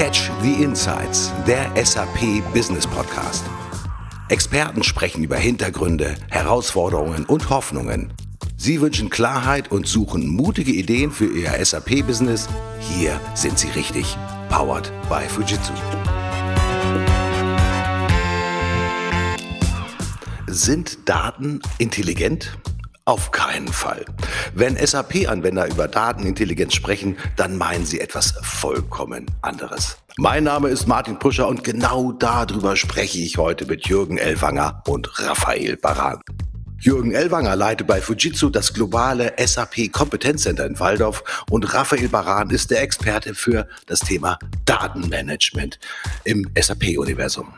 Catch the Insights, der SAP Business Podcast. Experten sprechen über Hintergründe, Herausforderungen und Hoffnungen. Sie wünschen Klarheit und suchen mutige Ideen für Ihr SAP-Business. Hier sind Sie richtig. Powered by Fujitsu. Sind Daten intelligent? Auf keinen Fall. Wenn SAP-Anwender über Datenintelligenz sprechen, dann meinen sie etwas vollkommen anderes. Mein Name ist Martin Puscher und genau darüber spreche ich heute mit Jürgen Elwanger und Raphael Baran. Jürgen Elwanger leitet bei Fujitsu das globale SAP Kompetenzcenter in Waldorf und Raphael Baran ist der Experte für das Thema Datenmanagement im SAP-Universum.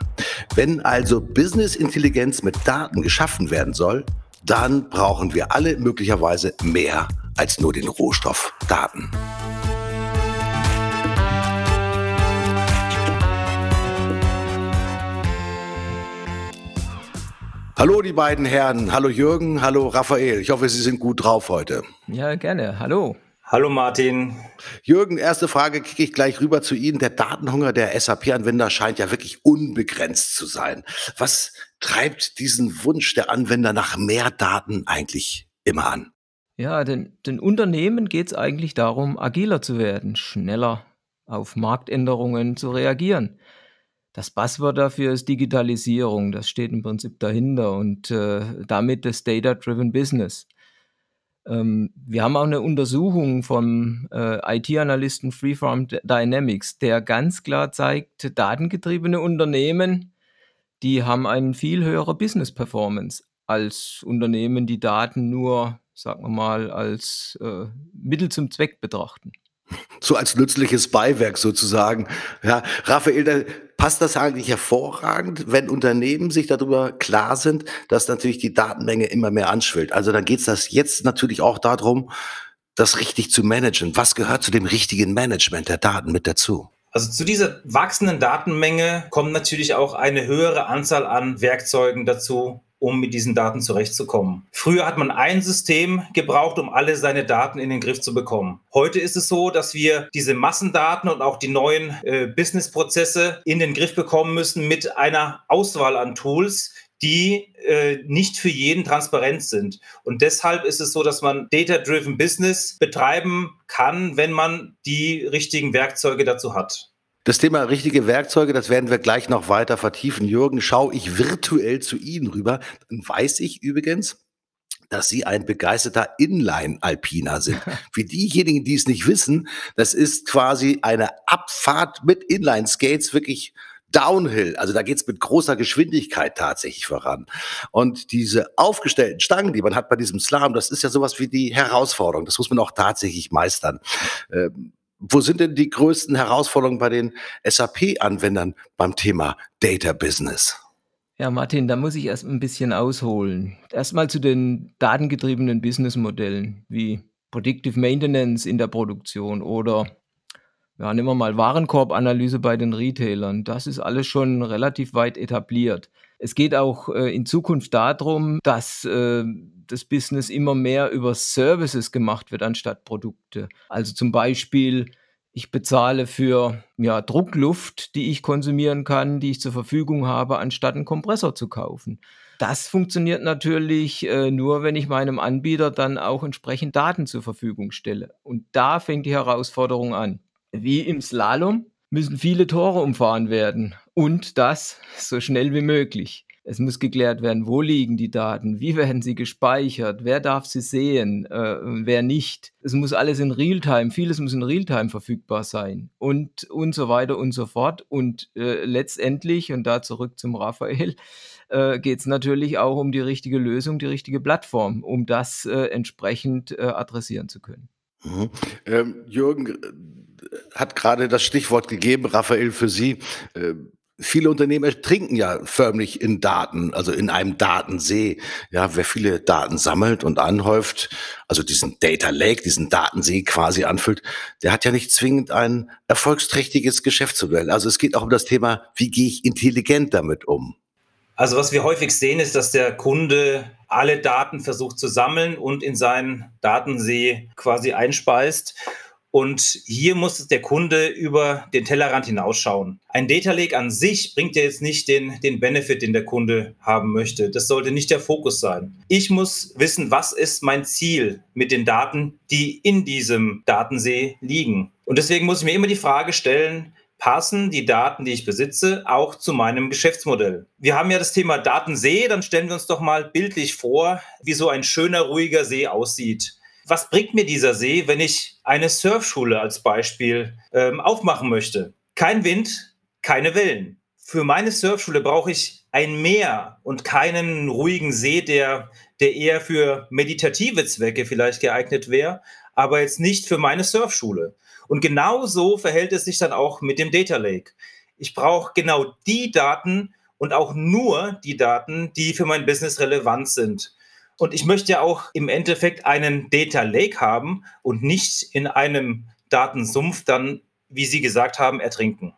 Wenn also Business Intelligenz mit Daten geschaffen werden soll, dann brauchen wir alle möglicherweise mehr als nur den Rohstoff Daten. Hallo die beiden Herren, hallo Jürgen, hallo Raphael. Ich hoffe, Sie sind gut drauf heute. Ja, gerne. Hallo. Hallo Martin. Jürgen, erste Frage kicke ich gleich rüber zu Ihnen. Der Datenhunger der SAP-Anwender scheint ja wirklich unbegrenzt zu sein. Was treibt diesen Wunsch der Anwender nach mehr Daten eigentlich immer an? Ja, den, den Unternehmen geht es eigentlich darum, agiler zu werden, schneller auf Marktänderungen zu reagieren. Das Passwort dafür ist Digitalisierung. Das steht im Prinzip dahinter und äh, damit das Data-Driven Business. Ähm, wir haben auch eine Untersuchung vom äh, IT-Analysten Freeform Dynamics, der ganz klar zeigt, datengetriebene Unternehmen, die haben eine viel höhere Business-Performance als Unternehmen, die Daten nur, sagen wir mal, als äh, Mittel zum Zweck betrachten so als nützliches Beiwerk sozusagen. Ja, Raphael, da passt das eigentlich hervorragend, wenn Unternehmen sich darüber klar sind, dass natürlich die Datenmenge immer mehr anschwillt. Also dann geht es jetzt natürlich auch darum, das richtig zu managen. Was gehört zu dem richtigen Management der Daten mit dazu? Also zu dieser wachsenden Datenmenge kommt natürlich auch eine höhere Anzahl an Werkzeugen dazu, um mit diesen Daten zurechtzukommen. Früher hat man ein System gebraucht, um alle seine Daten in den Griff zu bekommen. Heute ist es so, dass wir diese Massendaten und auch die neuen äh, Businessprozesse in den Griff bekommen müssen mit einer Auswahl an Tools, die äh, nicht für jeden transparent sind. Und deshalb ist es so, dass man Data-Driven Business betreiben kann, wenn man die richtigen Werkzeuge dazu hat. Das Thema richtige Werkzeuge, das werden wir gleich noch weiter vertiefen. Jürgen, schaue ich virtuell zu Ihnen rüber. Dann weiß ich übrigens, dass Sie ein begeisterter Inline-Alpiner sind. Für diejenigen, die es nicht wissen, das ist quasi eine Abfahrt mit Inline-Skates, wirklich Downhill. Also da geht's mit großer Geschwindigkeit tatsächlich voran. Und diese aufgestellten Stangen, die man hat bei diesem Slalom, das ist ja sowas wie die Herausforderung. Das muss man auch tatsächlich meistern. Ähm, wo sind denn die größten Herausforderungen bei den SAP-Anwendern beim Thema Data Business? Ja, Martin, da muss ich erst ein bisschen ausholen. Erstmal zu den datengetriebenen Businessmodellen wie Predictive Maintenance in der Produktion oder ja, nehmen wir mal Warenkorbanalyse bei den Retailern. Das ist alles schon relativ weit etabliert. Es geht auch äh, in Zukunft darum, dass äh, das Business immer mehr über Services gemacht wird anstatt Produkte. Also zum Beispiel, ich bezahle für ja, Druckluft, die ich konsumieren kann, die ich zur Verfügung habe, anstatt einen Kompressor zu kaufen. Das funktioniert natürlich äh, nur, wenn ich meinem Anbieter dann auch entsprechend Daten zur Verfügung stelle. Und da fängt die Herausforderung an. Wie im Slalom müssen viele Tore umfahren werden und das so schnell wie möglich. Es muss geklärt werden, wo liegen die Daten, wie werden sie gespeichert, wer darf sie sehen, äh, wer nicht. Es muss alles in Realtime, vieles muss in Realtime verfügbar sein und, und so weiter und so fort. Und äh, letztendlich, und da zurück zum Raphael, äh, geht es natürlich auch um die richtige Lösung, die richtige Plattform, um das äh, entsprechend äh, adressieren zu können. Mhm. Ähm, Jürgen hat gerade das Stichwort gegeben, Raphael, für Sie. Ähm, viele Unternehmen trinken ja förmlich in Daten, also in einem Datensee. Ja, wer viele Daten sammelt und anhäuft, also diesen Data Lake, diesen Datensee quasi anfüllt, der hat ja nicht zwingend ein erfolgsträchtiges Geschäftsmodell. Also es geht auch um das Thema, wie gehe ich intelligent damit um? Also was wir häufig sehen, ist, dass der Kunde alle Daten versucht zu sammeln und in seinen Datensee quasi einspeist Und hier muss der Kunde über den Tellerrand hinausschauen. Ein Data Lake an sich bringt ja jetzt nicht den, den Benefit, den der Kunde haben möchte. Das sollte nicht der Fokus sein. Ich muss wissen, was ist mein Ziel mit den Daten, die in diesem Datensee liegen. Und deswegen muss ich mir immer die Frage stellen, passen die Daten, die ich besitze, auch zu meinem Geschäftsmodell. Wir haben ja das Thema Datensee, dann stellen wir uns doch mal bildlich vor, wie so ein schöner, ruhiger See aussieht. Was bringt mir dieser See, wenn ich eine Surfschule als Beispiel ähm, aufmachen möchte? Kein Wind, keine Wellen. Für meine Surfschule brauche ich ein Meer und keinen ruhigen See, der, der eher für meditative Zwecke vielleicht geeignet wäre, aber jetzt nicht für meine Surfschule. Und genau so verhält es sich dann auch mit dem Data Lake. Ich brauche genau die Daten und auch nur die Daten, die für mein Business relevant sind. Und ich möchte ja auch im Endeffekt einen Data Lake haben und nicht in einem Datensumpf dann wie Sie gesagt haben, ertrinken.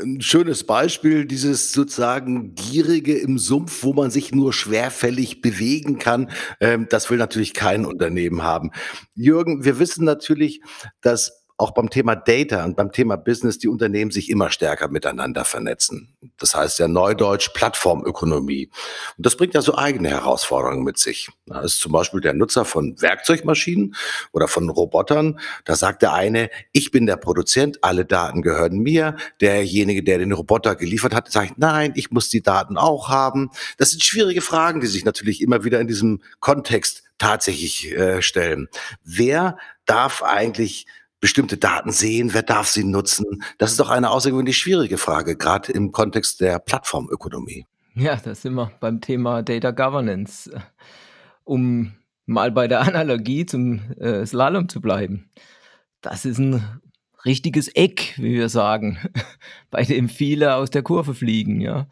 Ein schönes Beispiel, dieses sozusagen Gierige im Sumpf, wo man sich nur schwerfällig bewegen kann. Ähm, das will natürlich kein Unternehmen haben. Jürgen, wir wissen natürlich, dass auch beim Thema Data und beim Thema Business die Unternehmen sich immer stärker miteinander vernetzen. Das heißt ja neudeutsch Plattformökonomie. Und das bringt ja so eigene Herausforderungen mit sich. Da ist zum Beispiel der Nutzer von Werkzeugmaschinen oder von Robotern. Da sagt der eine, ich bin der Produzent, alle Daten gehören mir. Derjenige, der den Roboter geliefert hat, sagt, nein, ich muss die Daten auch haben. Das sind schwierige Fragen, die sich natürlich immer wieder in diesem Kontext tatsächlich äh, stellen. Wer darf eigentlich bestimmte Daten sehen? Wer darf sie nutzen? Das ist doch eine außergewöhnlich schwierige Frage, gerade im Kontext der Plattformökonomie. Ja, da sind wir beim Thema Data Governance. Um mal bei der Analogie zum äh, Slalom zu bleiben. Das ist ein richtiges Eck, wie wir sagen, bei dem viele aus der Kurve fliegen, ja.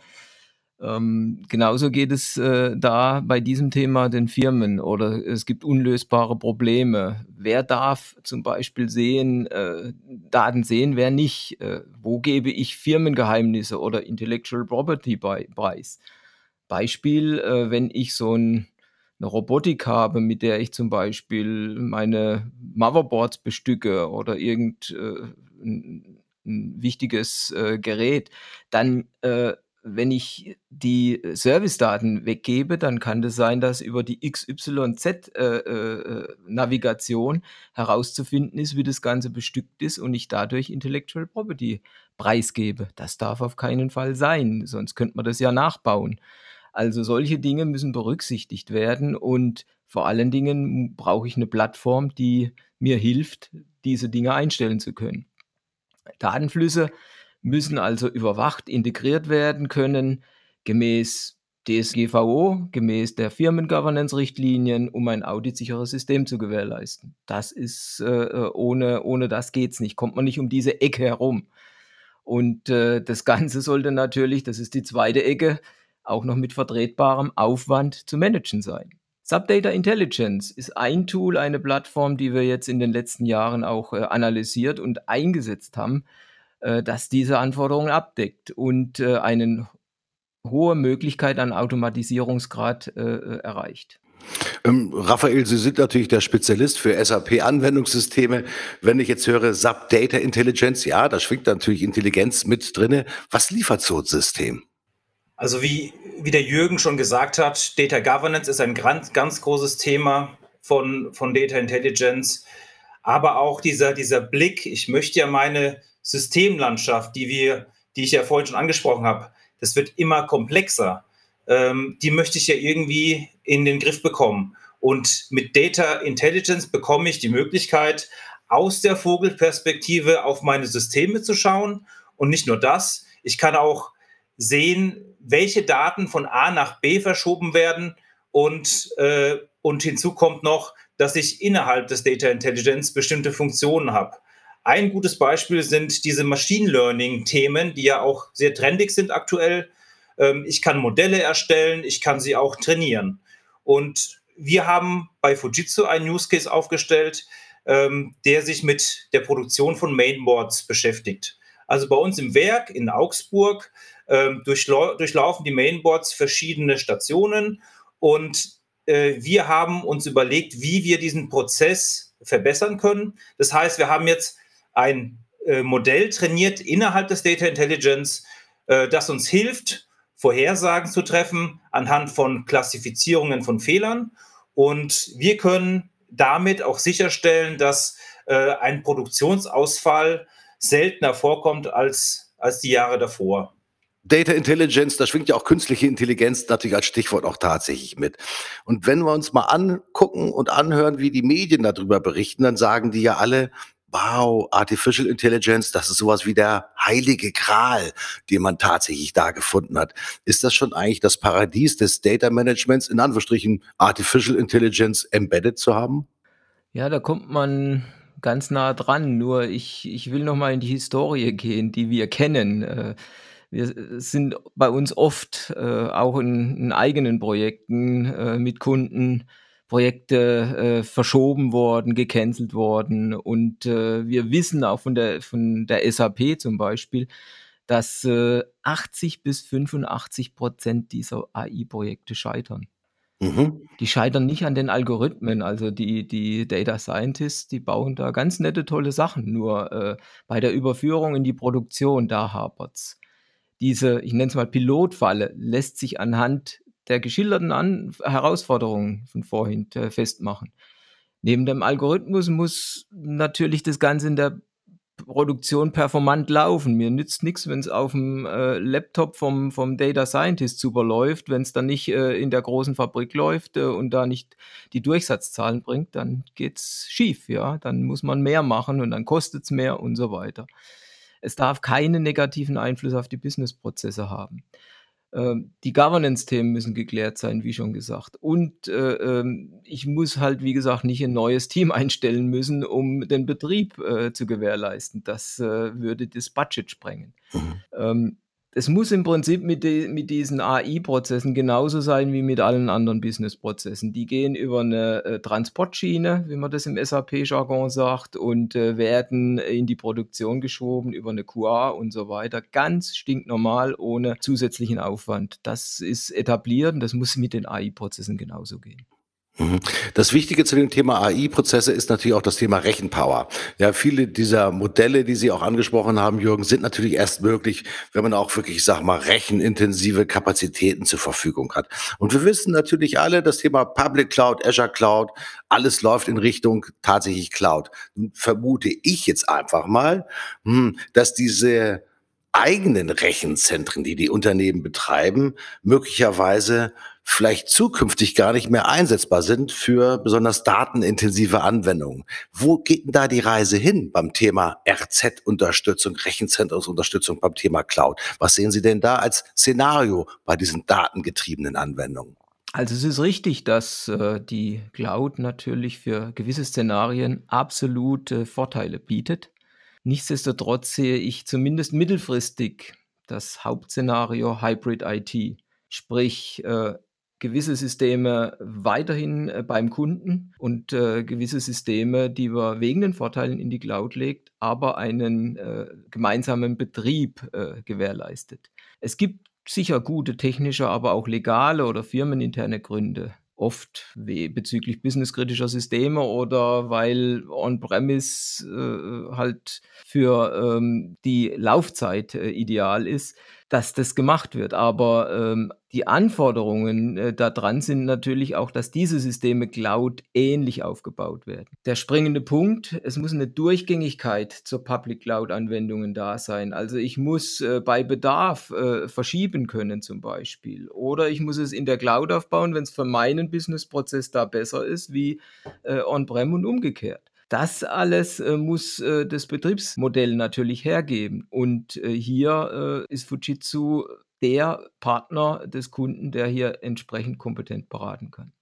Ähm, genauso geht es äh, da bei diesem Thema den Firmen oder es gibt unlösbare Probleme. Wer darf zum Beispiel sehen, äh, Daten sehen, wer nicht? Äh, wo gebe ich Firmengeheimnisse oder Intellectual Property bei, preis? Beispiel, äh, wenn ich so ein, eine Robotik habe, mit der ich zum Beispiel meine Motherboards bestücke oder irgend äh, wichtiges äh, Gerät, dann wenn ich die Servicedaten weggebe, dann kann es sein, dass über die XYZ-Navigation äh, äh, herauszufinden ist, wie das Ganze bestückt ist und ich dadurch Intellectual Property preisgebe. Das darf auf keinen Fall sein, sonst könnte man das ja nachbauen. Also solche Dinge müssen berücksichtigt werden und vor allen Dingen brauche ich eine Plattform, die mir hilft, diese Dinge einstellen zu können. Datenflüsse müssen also überwacht integriert werden können, gemäß DSGVO, gemäß der Firmengovernance-Richtlinien, um ein auditsicheres System zu gewährleisten. Das ist, äh, äh ohne, ohne das geht's nicht, kommt man nicht um diese Ecke herum. Und äh, das Ganze sollte natürlich, das ist die zweite Ecke, auch noch mit vertretbarem Aufwand zu managen sein. Subdata Intelligence ist ein Tool, eine Plattform, die wir jetzt in den letzten Jahren auch äh, analysiert und eingesetzt haben, äh, das diese Anforderungen abdeckt und äh, eine hohe Möglichkeit an Automatisierungsgrad äh, äh, erreicht. Ähm, Raphael, Sie sind natürlich der Spezialist für SAP-Anwendungssysteme. Wenn ich jetzt höre SAP Data Intelligence, ja, da schwingt natürlich Intelligenz mit drinne. Was liefert so ein System? Also wie, wie der Jürgen schon gesagt hat, Data Governance ist ein ganz, ganz großes Thema von, von Data Intelligence. Aber auch dieser, dieser Blick, ich möchte ja meine Systemlandschaft, die wir, die ich ja vorhin schon angesprochen habe, das wird immer komplexer. Ähm, die möchte ich ja irgendwie in den Griff bekommen. Und mit Data Intelligence bekomme ich die Möglichkeit, aus der Vogelperspektive auf meine Systeme zu schauen. Und nicht nur das, ich kann auch sehen, welche Daten von A nach B verschoben werden. Und, äh, und hinzu kommt noch, dass ich innerhalb des Data Intelligence bestimmte Funktionen habe. Ein gutes Beispiel sind diese Machine Learning-Themen, die ja auch sehr trendig sind aktuell. Ähm, ich kann Modelle erstellen, ich kann sie auch trainieren. Und wir haben bei Fujitsu einen Use Case aufgestellt, ähm, der sich mit der Produktion von Mainboards beschäftigt. Also bei uns im Werk in Augsburg ähm, durchlaufen die Mainboards verschiedene Stationen und äh, wir haben uns überlegt, wie wir diesen Prozess verbessern können. Das heißt, wir haben jetzt ein äh, Modell trainiert innerhalb des Data Intelligence, äh, das uns hilft, Vorhersagen zu treffen anhand von Klassifizierungen von Fehlern. Und wir können damit auch sicherstellen, dass äh, ein Produktionsausfall seltener vorkommt als, als die Jahre davor. Data Intelligence, da schwingt ja auch künstliche Intelligenz natürlich als Stichwort auch tatsächlich mit. Und wenn wir uns mal angucken und anhören, wie die Medien darüber berichten, dann sagen die ja alle, wow, Artificial Intelligence, das ist sowas wie der heilige Gral, den man tatsächlich da gefunden hat. Ist das schon eigentlich das Paradies des Data Managements, in Anführungsstrichen Artificial Intelligence embedded zu haben? Ja, da kommt man ganz nah dran. Nur ich, ich will noch mal in die Historie gehen, die wir kennen. Äh, wir sind bei uns oft äh, auch in, in, eigenen Projekten äh, mit Kunden Projekte äh, verschoben worden, gecancelt worden. Und äh, wir wissen auch von der, von der SAP zum Beispiel, dass äh, 80 bis 85 Prozent dieser AI-Projekte scheitern. Mhm. Die scheitern nicht an den Algorithmen. Also die, die Data Scientists, die bauen da ganz nette, tolle Sachen. Nur äh, bei der Überführung in die Produktion, da hapert's diese, ich nenne es mal Pilotfalle, lässt sich anhand der geschilderten An Herausforderungen von vorhin äh, festmachen. Neben dem Algorithmus muss natürlich das Ganze in der Produktion performant laufen. Mir nützt nichts, wenn es auf dem äh, Laptop vom, vom Data Scientist super läuft, wenn es dann nicht äh, in der großen Fabrik läuft äh, und da nicht die Durchsatzzahlen bringt, dann geht's schief, ja. Dann muss man mehr machen und dann kostet es mehr und so weiter. Es darf keinen negativen Einfluss auf die Businessprozesse haben. Ähm, die Governance-Themen müssen geklärt sein, wie schon gesagt. Und äh, ähm, ich muss halt, wie gesagt, nicht ein neues Team einstellen müssen, um den Betrieb äh, zu gewährleisten. Das äh, würde das Budget sprengen. Mhm. Ähm, es muss im Prinzip mit, de, mit diesen AI-Prozessen genauso sein wie mit allen anderen Business-Prozessen. Die gehen über eine äh, Transportschiene, wie man das im SAP-Jargon sagt, und äh, werden in die Produktion geschoben über eine QA und so weiter. Ganz stinknormal, ohne zusätzlichen Aufwand. Das ist etabliert und das muss mit den AI-Prozessen genauso gehen. Mhm. Das Wichtige zu dem Thema AI-Prozesse ist natürlich auch das Thema Rechenpower. Ja, viele dieser Modelle, die Sie auch angesprochen haben, Jürgen, sind natürlich erst möglich, wenn man auch wirklich, ich sag mal, rechenintensive Kapazitäten zur Verfügung hat. Und wir wissen natürlich alle, das Thema Public Cloud, Azure Cloud, alles läuft in Richtung tatsächlich Cloud. Vermute ich jetzt einfach mal, hm, dass diese eigenen Rechenzentren, die die Unternehmen betreiben, möglicherweise vielleicht zukünftig gar nicht mehr einsetzbar sind für besonders datenintensive Anwendungen. Wo geht denn da die Reise hin beim Thema RZ-Unterstützung, Rechenzentrumsunterstützung beim Thema Cloud? Was sehen Sie denn da als Szenario bei diesen datengetriebenen Anwendungen? Also es ist richtig, dass äh, die Cloud natürlich für gewisse Szenarien absolute Vorteile bietet. Nichtsdestotrotz sehe ich zumindest mittelfristig das Hauptszenario Hybrid IT. Sprich, äh, gewisse Systeme weiterhin äh, beim Kunden und äh, gewisse Systeme, die wir wegen den Vorteilen in die Cloud legt, aber einen äh, gemeinsamen Betrieb äh, gewährleistet. Es gibt sicher gute technische, aber auch legale oder firmeninterne Gründe, oft bezüglich businesskritischer Systeme oder weil On-Premise äh, halt für ähm, die Laufzeit äh, ideal ist, dass das gemacht wird. Aber ähm, die Anforderungen äh, daran sind natürlich auch, dass diese Systeme Cloud ähnlich aufgebaut werden. Der springende Punkt, es muss eine Durchgängigkeit zur Public Cloud-Anwendungen da sein. Also ich muss äh, bei Bedarf äh, verschieben können zum Beispiel. Oder ich muss es in der Cloud aufbauen, wenn es für meinen Businessprozess da besser ist, wie äh, on-prem und umgekehrt. Das alles äh, muss äh, das Betriebsmodell natürlich hergeben. Und äh, hier äh, ist Fujitsu der Partner des Kunden, der hier entsprechend kompetent beraten kann.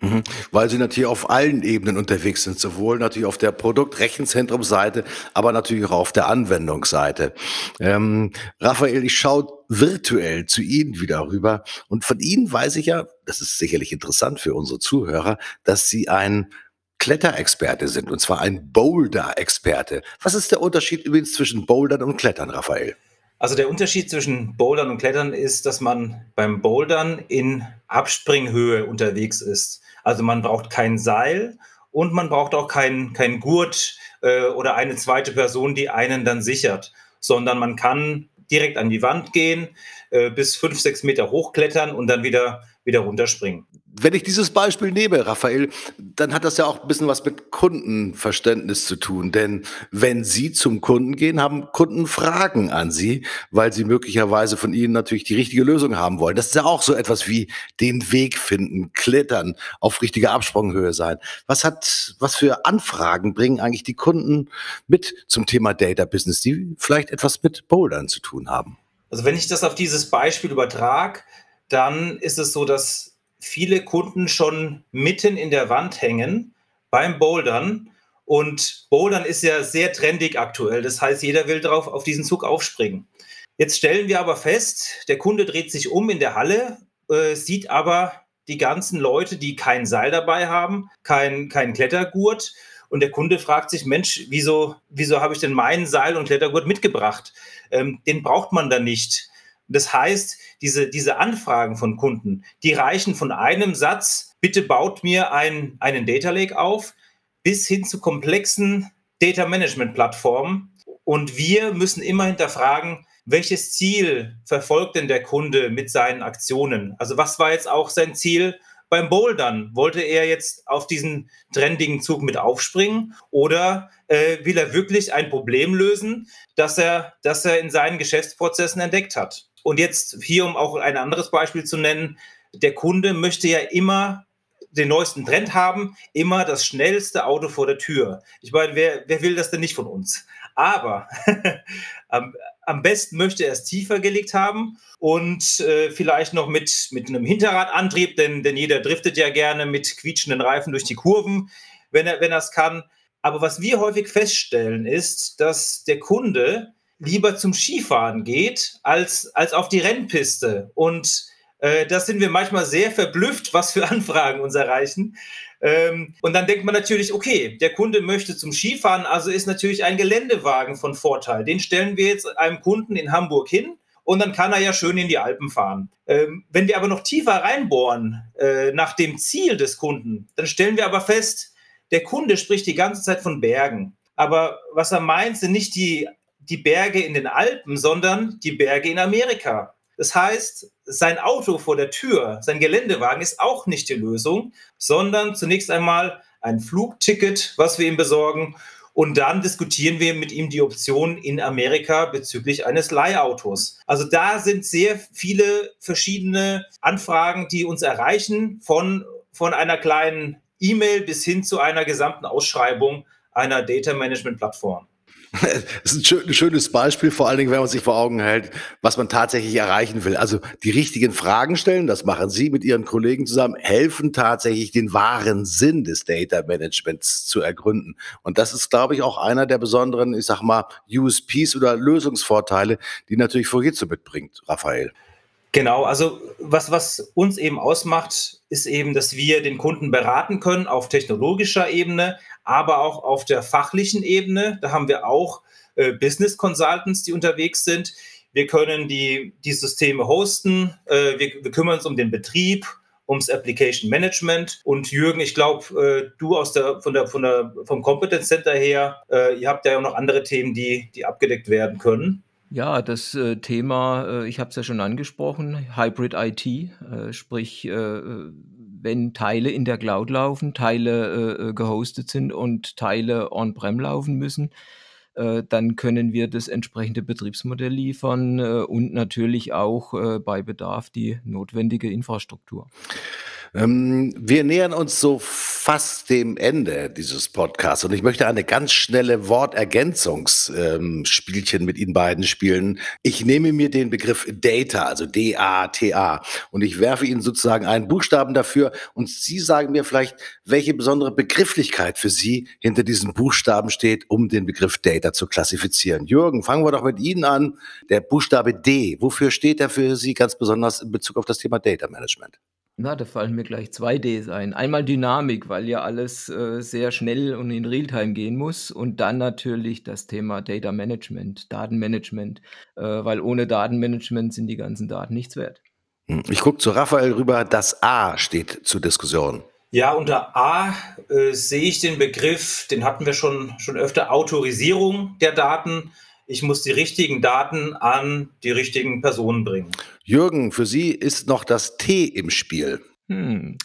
Mhm. Weil sie natürlich auf allen Ebenen unterwegs sind, sowohl natürlich auf der Produktrechenzentrumseite, aber natürlich auch auf der Anwendungsseite. Ähm, Raphael, ich schaue virtuell zu Ihnen wieder rüber und von Ihnen weiß ich ja, das ist sicherlich interessant für unsere Zuhörer, dass Sie ein Kletterexperte sind, und zwar ein Boulder-Experte. Was ist der Unterschied übrigens zwischen Bouldern und Klettern, Raphael? Also der Unterschied zwischen Bouldern und Klettern ist, dass man beim Bouldern in Abspringhöhe unterwegs ist. Also man braucht kein Seil und man braucht auch keinen kein Gurt äh, oder eine zweite Person, die einen dann sichert, sondern man kann direkt an die Wand gehen, äh, bis fünf, sechs Meter hochklettern und dann wieder, wieder runterspringen wenn ich dieses Beispiel nehme, Raphael, dann hat das ja auch ein bisschen was mit Kundenverständnis zu tun. Denn wenn Sie zum Kunden gehen, haben Kunden Fragen an Sie, weil sie möglicherweise von Ihnen natürlich die richtige Lösung haben wollen. Das ist ja auch so etwas wie den Weg finden, klettern, auf richtiger Absprunghöhe sein. Was hat, was für Anfragen bringen eigentlich die Kunden mit zum Thema Data Business, die vielleicht etwas mit Bouldern zu tun haben? Also wenn ich das auf dieses Beispiel übertrage, dann ist es so, dass viele Kunden schon mitten in der Wand hängen beim Bouldern. Und Bouldern ist ja sehr trendig aktuell. Das heißt, jeder will drauf auf diesen Zug aufspringen. Jetzt stellen wir aber fest, der Kunde dreht sich um in der Halle, äh, sieht aber die ganzen Leute, die kein Seil dabei haben, kein, kein Klettergurt. Und der Kunde fragt sich, Mensch, wieso, wieso habe ich denn meinen Seil und Klettergurt mitgebracht? Ähm, den braucht man dann nicht. Das heißt, diese, diese Anfragen von Kunden, die reichen von einem Satz, bitte baut mir ein, einen Data Lake auf, bis hin zu komplexen Data Management Plattformen. Und wir müssen immer hinterfragen, welches Ziel verfolgt denn der Kunde mit seinen Aktionen? Also was war jetzt auch sein Ziel beim Bouldern? Wollte er jetzt auf diesen trendigen Zug mit aufspringen oder äh, will er wirklich ein Problem lösen, das er, das er in seinen Geschäftsprozessen entdeckt hat? Und jetzt hier, um auch ein anderes Beispiel zu nennen, der Kunde möchte ja immer den neuesten Trend haben, immer das schnellste Auto vor der Tür. Ich meine, wer, wer will das denn nicht von uns? Aber am, am, besten möchte er es tiefer gelegt haben und äh, vielleicht noch mit, mit einem Hinterradantrieb, denn, denn jeder driftet ja gerne mit quietschenden Reifen durch die Kurven, wenn er wenn es kann. Aber was wir häufig feststellen, ist, dass der Kunde lieber zum Skifahren geht als, als auf die Rennpiste. Und äh, da sind wir manchmal sehr verblüfft, was für Anfragen uns erreichen. Ähm, und dann denkt man natürlich, okay, der Kunde möchte zum Skifahren, also ist natürlich ein Geländewagen von Vorteil. Den stellen wir jetzt einem Kunden in Hamburg hin und dann kann er ja schön in die Alpen fahren. Ähm, wenn wir aber noch tiefer reinbohren äh, nach dem Ziel des Kunden, dann stellen wir aber fest, der Kunde spricht die ganze Zeit von Bergen. Aber was er meint, sind nicht die die Berge in den Alpen, sondern die Berge in Amerika. Das heißt, sein Auto vor der Tür, sein Geländewagen ist auch nicht die Lösung, sondern zunächst einmal ein Flugticket, was wir ihm besorgen. Und dann diskutieren wir mit ihm die Option in Amerika bezüglich eines Leihautos. Also da sind sehr viele verschiedene Anfragen, die uns erreichen, von, von einer kleinen E-Mail bis hin zu einer gesamten Ausschreibung einer Data Management Plattform. Das ist ein schönes Beispiel, vor allen Dingen, wenn man sich vor Augen hält, was man tatsächlich erreichen will. Also die richtigen Fragen stellen, das machen Sie mit Ihren Kollegen zusammen, helfen tatsächlich den wahren Sinn des Data Managements zu ergründen. Und das ist, glaube ich, auch einer der besonderen, ich sag mal, USPs oder Lösungsvorteile, die natürlich Fujitsu mitbringt, Raphael. Genau, also was, was uns eben ausmacht, ist eben, dass wir den Kunden beraten können auf technologischer Ebene, aber auch auf der fachlichen Ebene. Da haben wir auch äh, Business Consultants, die unterwegs sind. Wir können die, die Systeme hosten, äh, wir, wir kümmern uns um den Betrieb, ums Application Management. Und Jürgen, ich glaube, äh, du aus der, von der, von der, vom Competence Center her, äh, ihr habt ja auch noch andere Themen, die, die abgedeckt werden können. Ja, das äh, Thema, äh, ich habe es ja schon angesprochen, Hybrid IT, äh, sprich, äh, wenn Teile in der Cloud laufen, Teile äh, gehostet sind und Teile on-prem laufen müssen, dann können wir das entsprechende Betriebsmodell liefern und natürlich auch bei Bedarf die notwendige Infrastruktur. Ähm, wir nähern uns so fast dem Ende dieses Podcasts und ich möchte eine ganz schnelle Wortergänzungsspielchen ähm, mit Ihnen beiden spielen. Ich nehme mir den Begriff Data, also D-A-T-A, und ich werfe Ihnen sozusagen einen Buchstaben dafür und Sie sagen mir vielleicht, welche besondere Begrifflichkeit für Sie hinter diesem Buchstaben steht, um den Begriff Data zu klassifizieren. Jürgen, fangen wir doch mit Ihnen an. Der Buchstabe D, wofür steht er für Sie ganz besonders in Bezug auf das Thema Data Management? Na, da fallen mir gleich zwei Ds ein. Einmal Dynamik, weil ja alles äh, sehr schnell und in Realtime gehen muss. Und dann natürlich das Thema Data Management, Datenmanagement, äh, weil ohne Datenmanagement sind die ganzen Daten nichts wert. Hm, ich gucke zu Raphael rüber. Das A steht zur Diskussion. Ja, unter A äh, sehe ich den Begriff, den hatten wir schon, schon öfter, Autorisierung der Daten. Ich muss die richtigen Daten an die richtigen Personen bringen. Jürgen, für Sie ist noch das T im Spiel. Hm.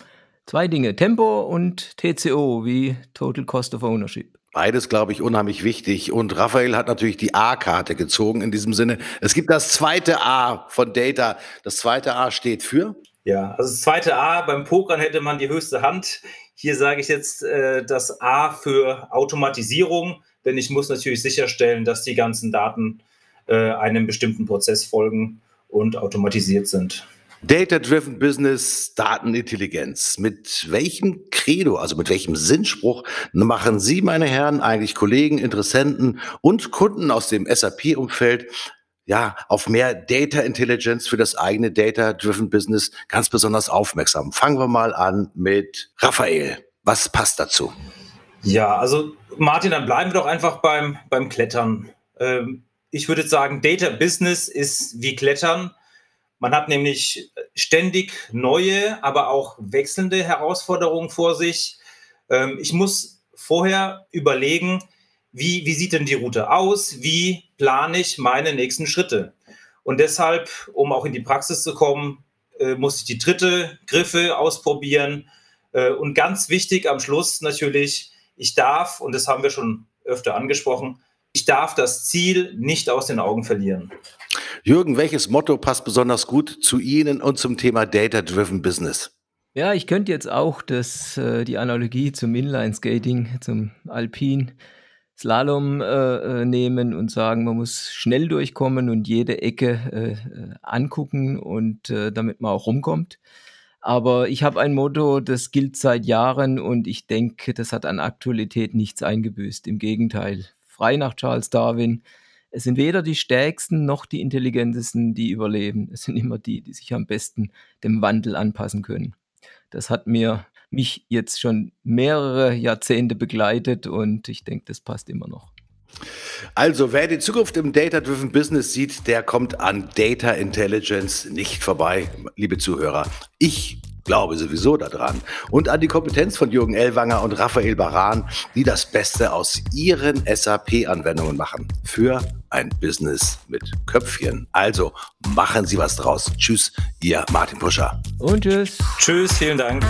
Zwei Dinge, Tempo und TCO, wie Total Cost of Ownership. Beides, glaube ich, unheimlich wichtig. Und Raphael hat natürlich die A-Karte gezogen in diesem Sinne. Es gibt das zweite A von Data. Das zweite A steht für? Ja, also das zweite A, beim Pokern hätte man die höchste Hand. Hier sage ich jetzt äh, das A für Automatisierung, denn ich muss natürlich sicherstellen, dass die ganzen Daten äh, einem bestimmten Prozess folgen und automatisiert sind. Data-Driven Business, Datenintelligenz. Mit welchem Credo, also mit welchem Sinnspruch machen Sie, meine Herren, eigentlich Kollegen, Interessenten und Kunden aus dem SAP-Umfeld ja, auf mehr Data Intelligence für das eigene Data-Driven Business ganz besonders aufmerksam. Fangen wir mal an mit Raphael. Was passt dazu? Ja, also Martin, dann bleiben wir doch einfach beim, beim Klettern. Ähm, ich würde sagen, Data Business ist wie Klettern. Man hat nämlich ständig neue, aber auch wechselnde Herausforderungen vor sich. Ähm, ich muss vorher überlegen, wie, wie sieht denn die Route aus? Wie plane ich meine nächsten Schritte? Und deshalb, um auch in die Praxis zu kommen, äh, muss ich die dritte Griffe ausprobieren. Äh, und ganz wichtig am Schluss natürlich, ich darf, und das haben wir schon öfter angesprochen, ich darf das Ziel nicht aus den Augen verlieren. Jürgen, welches Motto passt besonders gut zu Ihnen und zum Thema Data-Driven Business? Ja, ich könnte jetzt auch das, äh, die Analogie zum Inline-Skating, zum Alpin Slalom äh, äh, nehmen und sagen, man muss schnell durchkommen und jede Ecke äh, äh angucken und äh, damit man auch rumkommt. Aber ich habe ein Motto, das gilt seit Jahren und ich denke, das hat an Aktualität nichts eingebüßt. Im Gegenteil, frei nach Charles Darwin, es sind weder die Stärksten noch die Intelligentesten, die überleben. Es sind immer die, die sich am besten dem Wandel anpassen können. Das hat mir mich jetzt schon mehrere Jahrzehnte begleitet und ich denke, das passt immer noch. Also, wer die Zukunft im Data-Driven Business sieht, der kommt an Data Intelligence nicht vorbei, liebe Zuhörer. Ich glaube sowieso daran. Und an die Kompetenz von Jürgen Ellwanger und Raphael Baran, die das Beste aus ihren SAP-Anwendungen machen. Für ein Business mit Köpfchen. Also machen Sie was draus. Tschüss, Ihr Martin Puscher. Und tschüss. Tschüss, vielen Dank.